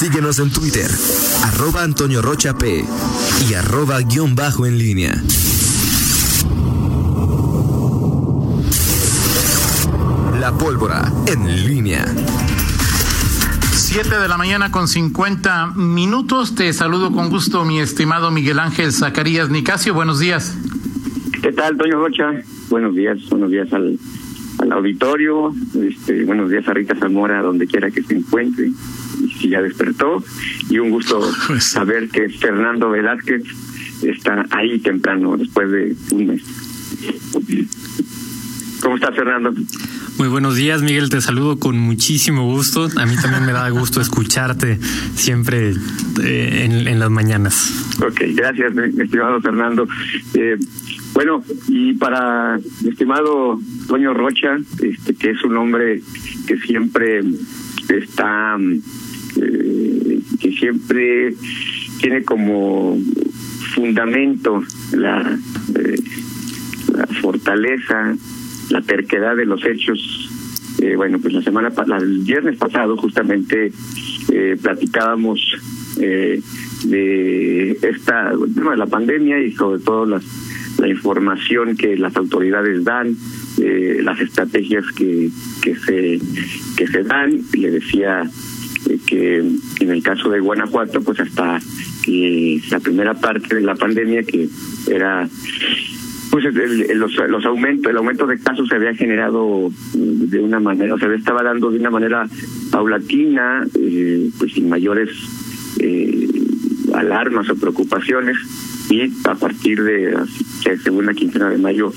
Síguenos en Twitter, arroba Antonio Rocha P y arroba guion bajo en línea. La pólvora en línea. 7 de la mañana con 50 minutos. Te saludo con gusto, mi estimado Miguel Ángel Zacarías Nicasio. Buenos días. ¿Qué tal, Antonio Rocha? Buenos días, buenos días al, al auditorio. Este, buenos días a Rita Zamora, donde quiera que se encuentre. Si ya despertó. Y un gusto Pues- saber que Fernando Velázquez está ahí temprano, después de un mes. ¿Cómo estás, Fernando? Muy buenos días, Miguel. Te saludo con muchísimo gusto. A mí también me da gusto escucharte siempre eh, en, en las mañanas. Ok, gracias, estimado Fernando. Eh, bueno, y para mi estimado Toño Rocha, este, que es un hombre que siempre está, eh, que siempre tiene como fundamento la, eh, la fortaleza, la terquedad de los hechos. Eh, bueno, pues la semana, el viernes pasado justamente platicábamos de esta, bueno, de la pandemia y sobre todo la información que las autoridades dan, las estrategias que, que se que se dan. Le decía que en el caso de Guanajuato, pues hasta que la primera parte de la pandemia que era pues el- los, los aumentos, el aumento de casos se había generado mm, de una manera, o sea, estaba dando de una manera paulatina, eh, pues sin mayores eh, alarmas o preocupaciones, y a partir de la se- segunda quincena de mayo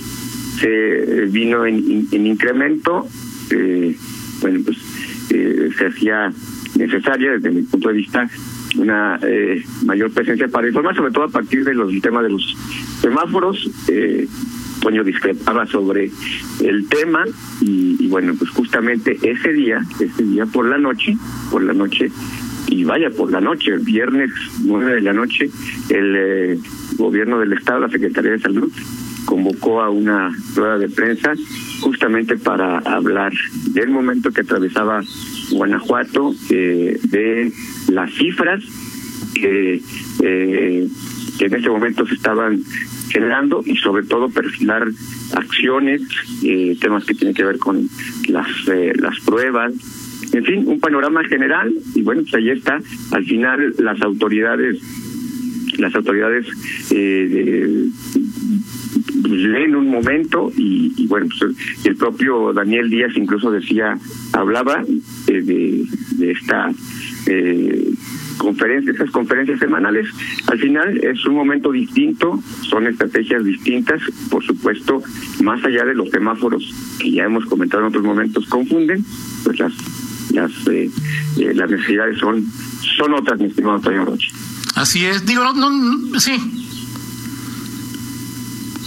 se eh, vino en, en incremento, eh, bueno, pues eh, se hacía necesaria desde mi punto de vista una eh, mayor presencia para informar, sobre todo a partir de los del tema de los semáforos. Eh, Toño discrepaba sobre el tema y, y bueno, pues justamente ese día, ese día por la noche, por la noche, y vaya por la noche, el viernes nueve de la noche, el eh, gobierno del estado, la Secretaría de Salud, convocó a una rueda de prensa justamente para hablar del momento que atravesaba Guanajuato, eh, de las cifras que, eh, que en ese momento se estaban generando y sobre todo perfilar acciones, eh, temas que tienen que ver con las, eh, las pruebas, en fin, un panorama general y bueno, pues ahí está. Al final las autoridades, las autoridades eh, leen un momento y, y bueno, pues el propio Daniel Díaz incluso decía, hablaba eh, de, de esta eh, conferencia, esas conferencias semanales. Al final es un momento distinto, son estrategias distintas, por supuesto, más allá de los semáforos que ya hemos comentado en otros momentos confunden, pues las las eh, eh, las necesidades son son otras, mi estimado Antonio Roche. Así es. Digo, no, no, sí.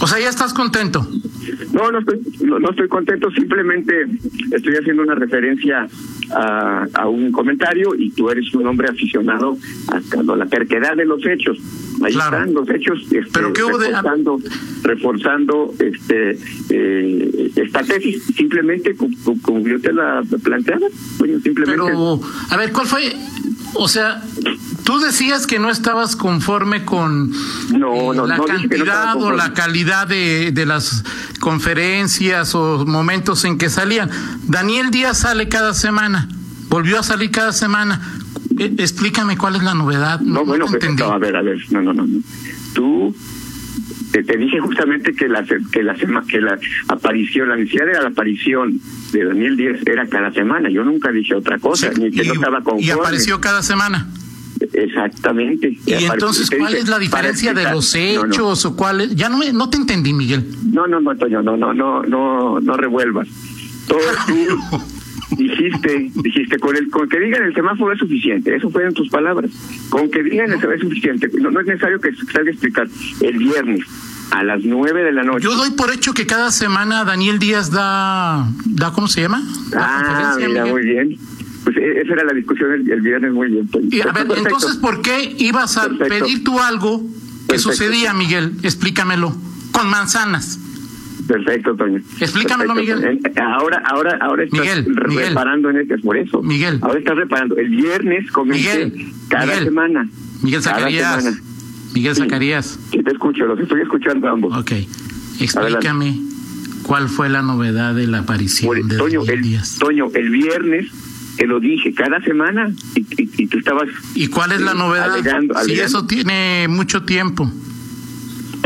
O sea, ya estás contento. No, no estoy, no, no estoy contento, simplemente estoy haciendo una referencia a, a un comentario y tú eres un hombre aficionado a, a la terquedad de los hechos. Ahí Claro. están los hechos este, Pero ¿qué hubo de- reforzando, reforzando este, eh, esta tesis. Simplemente, como, como yo te la planteaba, bueno, simplemente... Pero, a ver, ¿cuál fue? O sea, tú decías que no estabas conforme con No, no, la no cantidad o la calidad de, de las conferencias o momentos en que salían. Daniel Díaz sale cada semana, volvió a salir cada semana. Eh, explícame cuál es la novedad. No, bueno, pues, entendí. a ver, a ver, no, no, no. Tú te, dije justamente que la que la que la aparición, la necesidad de la aparición de Daniel Díaz era cada semana. Yo nunca dije otra cosa, Sí, ni que y, no estaba conforme. y apareció cada semana. Exactamente. Y entonces, ¿cuál es la diferencia de los No, no. hechos o cuál? Ya no, me, no te entendí, Miguel. No, no, no, Toño, no, no, no, no, no revuelvas. Todo tú dijiste, dijiste, con el, con que digan el semáforo es suficiente, eso fueron tus palabras. Con que digan el semáforo es suficiente, no, no es necesario que salga a explicar. El viernes a las nueve de la noche. Yo doy por hecho que cada semana Daniel Díaz da, da ¿cómo se llama? Ah, conferencia, mira, Miguel. muy bien. Pues e- esa era la discusión el, el viernes, muy bien. Toño. Y a ver, Perfecto. entonces, ¿por qué ibas a Perfecto. pedir tú algo que Perfecto. sucedía, Miguel? Explícamelo. Con manzanas. Perfecto, Toño. Explícamelo. Miguel. Ahora, ahora, ahora estás Miguel, Miguel. reparando en este, por eso. Miguel. Ahora estás reparando. El viernes comencé Miguel, cada semana. Miguel Zacarías. semana. Miguel. Zacarías. Sí, te escucho, los estoy escuchando ambos. Ok. Explícame cuál fue la novedad de la aparición de Toño, Daniel el, Díaz. Toño, el viernes te lo dije, cada semana, y, y- y tú estabas... ¿Y cuál es la novedad? alegando- Si alegando. eso tiene mucho tiempo.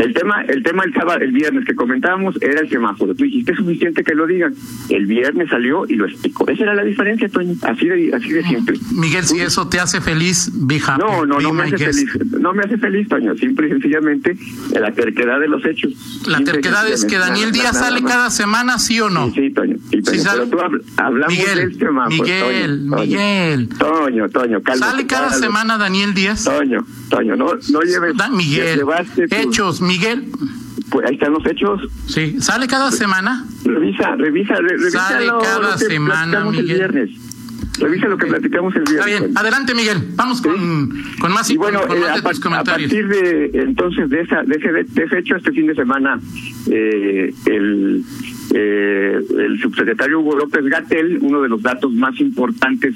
El tema, el tema el sábado, el viernes que comentábamos era el semáforo. Tú dijiste es suficiente que lo digan. El viernes salió y lo explicó. Esa era la diferencia, Toño. Así de, así de simple. Miguel, si eso te hace feliz, happy. No, no, no me hace guest. feliz. No me hace feliz, Toño. Simple y sencillamente la terquedad de los hechos. La Simple terquedad es que Daniel Díaz sale más. cada semana, ¿sí o no? Sí, sí, Toño. Sí, Toño. Sí, Pero tú habl- hablamos Miguel, del semáforo. Miguel, Toño, Miguel. Toño, Toño, cálmate, ¿Sale cada semana Daniel Díaz? Toño, Toño, no, no lleves. Da- Miguel, hechos, Miguel. Pues ahí están los hechos. Sí, ¿sale cada semana? Revisa, revisa, re- revisa Sale lo, cada semana, el Miguel. viernes. Revisa lo que platicamos el Está viernes. bien, Toño. adelante Miguel, vamos con, con más Y bueno, con, eh, más a, de tus a comentarios. partir de entonces de esa de ese, de ese hecho este fin de semana eh, el eh, el subsecretario Hugo López Gatel uno de los datos más importantes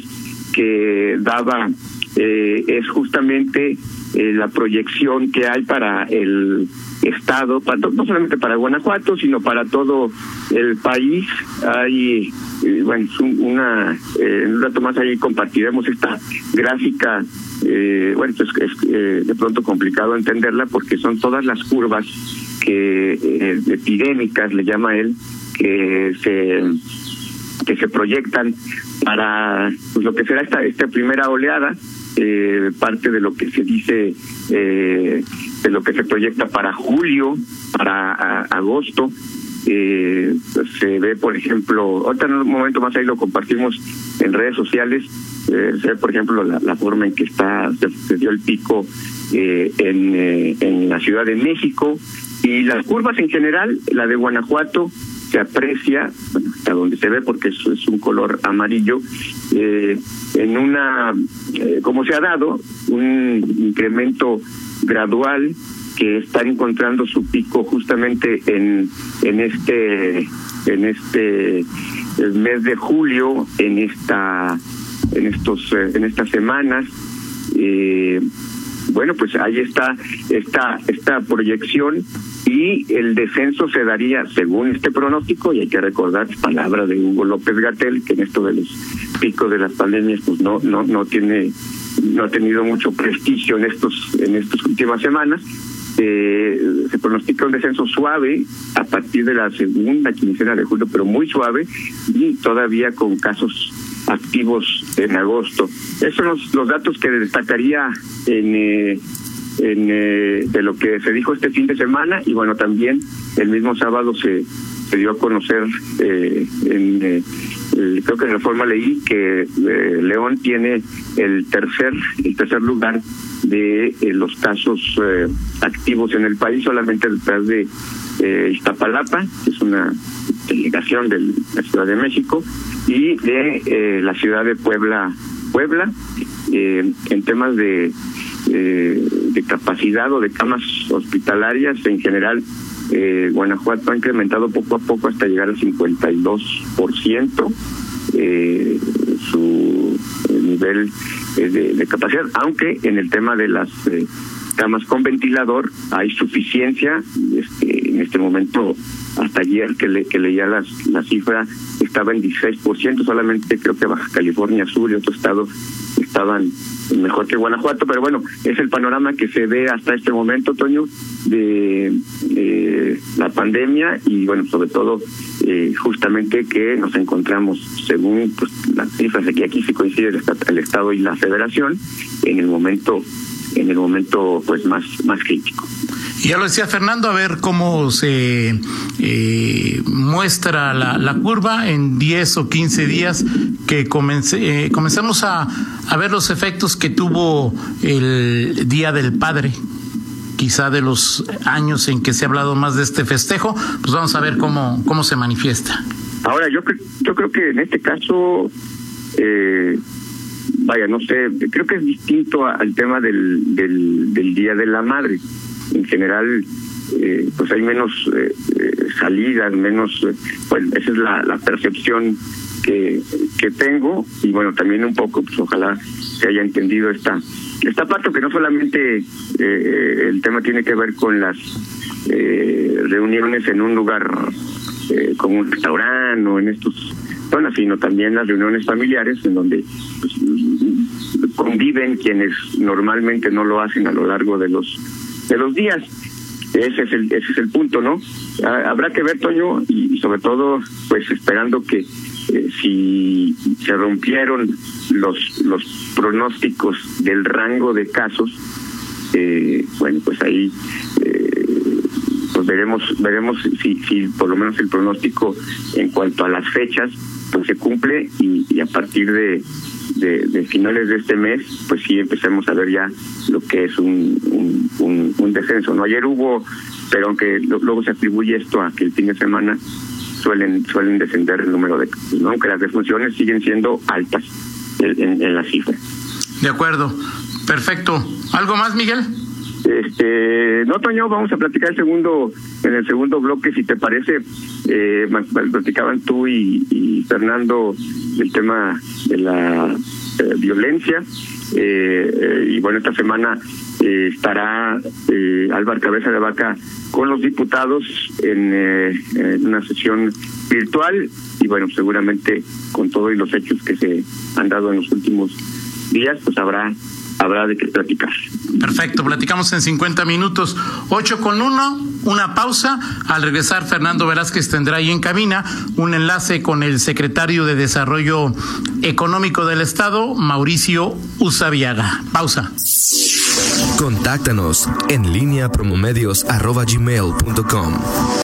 que daba eh, es justamente eh, la proyección que hay para el estado, para no solamente para Guanajuato, sino para todo el país. Hay, eh, bueno, una, eh, en un rato más ahí compartiremos esta gráfica. Eh, bueno, es, es eh, de pronto complicado entenderla porque son todas las curvas que eh, epidémicas, le llama él, que se que se proyectan para pues, lo que será esta esta primera oleada eh, parte de lo que se dice eh, de lo que se proyecta para julio para agosto. Eh, pues, se ve por ejemplo ahorita en un momento más ahí lo compartimos en redes sociales eh, se ve por ejemplo la, la forma en que está se, se dio el pico eh, en, eh, en la Ciudad de México y las curvas en general la de Guanajuato se aprecia bueno, hasta donde se ve porque es, es un color amarillo eh, en una eh, como se ha dado un incremento gradual que está encontrando su pico justamente en en este en este el mes de julio en esta en estos eh, en estas semanas. Eh, bueno pues ahí está esta esta proyección y el descenso se daría según este pronóstico y hay que recordar palabras de Hugo López Gatel que en esto de los picos de las pandemias pues no no no tiene no ha tenido mucho prestigio en estos en estas últimas semanas eh, se pronostica un descenso suave a partir de la segunda quincena de julio, pero muy suave y todavía con casos activos en agosto. Esos son los, los datos que destacaría en, eh, en eh, de lo que se dijo este fin de semana y bueno también el mismo sábado se se dio a conocer eh, en eh, creo que en la forma leí que eh, León tiene el tercer el tercer lugar de eh, los casos eh, activos en el país solamente detrás de Iztapalapa que es una delegación de la Ciudad de México y de la ciudad de Puebla Puebla. En temas de de capacidad o de camas hospitalarias en general eh, Guanajuato ha incrementado poco a poco hasta llegar al 52% eh, su nivel de, de capacidad, aunque en el tema de las eh, camas con ventilador hay suficiencia. Este, en este momento, hasta ayer que, le, que leía las, la cifra, estaba en 16%, solamente creo que Baja California Sur y otro estado estaban mejor que Guanajuato, pero bueno, es el panorama que se ve hasta este momento, Toño, de la pandemia y bueno, sobre todo eh, justamente que nos encontramos, según pues, las cifras aquí, aquí sí coincide el, el Estado y la Federación, en el momento en el momento pues más más crítico. Ya lo decía Fernando, a ver cómo se eh, muestra la, curva en 10 o 15 días que comencé, eh, comenzamos a, ver los efectos que tuvo el Día del Padre. Quizá de los años en que se ha hablado más de este festejo, pues vamos a ver cómo, cómo se manifiesta. Ahora, yo, yo creo que en este caso, eh, vaya, no sé, creo que es distinto al tema del, del, del Día de la Madre. En general, eh, pues hay menos eh, salidas, menos, bueno, esa es la, la percepción que, que tengo. Y bueno, también un poco, pues ojalá se haya entendido esta esta parte que no solamente el tema tiene que ver con las reuniones en un lugar como un restaurante o en estos zonas, sino también las reuniones familiares en donde pues, conviven quienes normalmente no lo hacen a lo largo de los de los días. Ese es el ese es el punto, ¿no? Habrá que ver, Toño, y, sobre todo, pues esperando que eh, si se rompieron los los pronósticos del rango de casos, eh, bueno, pues ahí eh, pues veremos veremos si si por lo menos el pronóstico en cuanto a las fechas pues se cumple y, y a partir de de, finales de este mes, pues sí empecemos a ver ya lo que es un, un, descenso. No ayer hubo, pero aunque luego se atribuye esto a que el fin de semana suelen suelen descender el número de casos, aunque las defunciones siguen siendo altas en, en la cifra. De acuerdo, perfecto. ¿Algo más, Miguel? Este, no, Toño, vamos a platicar el segundo, en el segundo bloque, si te parece, eh, platicaban tú y, Fernando el tema de la eh, violencia, eh, eh, y bueno, esta semana estará Álvaro Cabeza de Vaca con los diputados en, en una sesión virtual, y bueno, seguramente con todos los hechos que se han dado en los últimos días, pues habrá habrá de qué platicar. Perfecto, platicamos en 50 minutos, 8 con 1, una pausa. Al regresar, Fernando Velázquez tendrá ahí en cabina un enlace con el secretario de Desarrollo Económico del Estado, Mauricio Usabiaga. Pausa. Contáctanos en línea promomedios.com.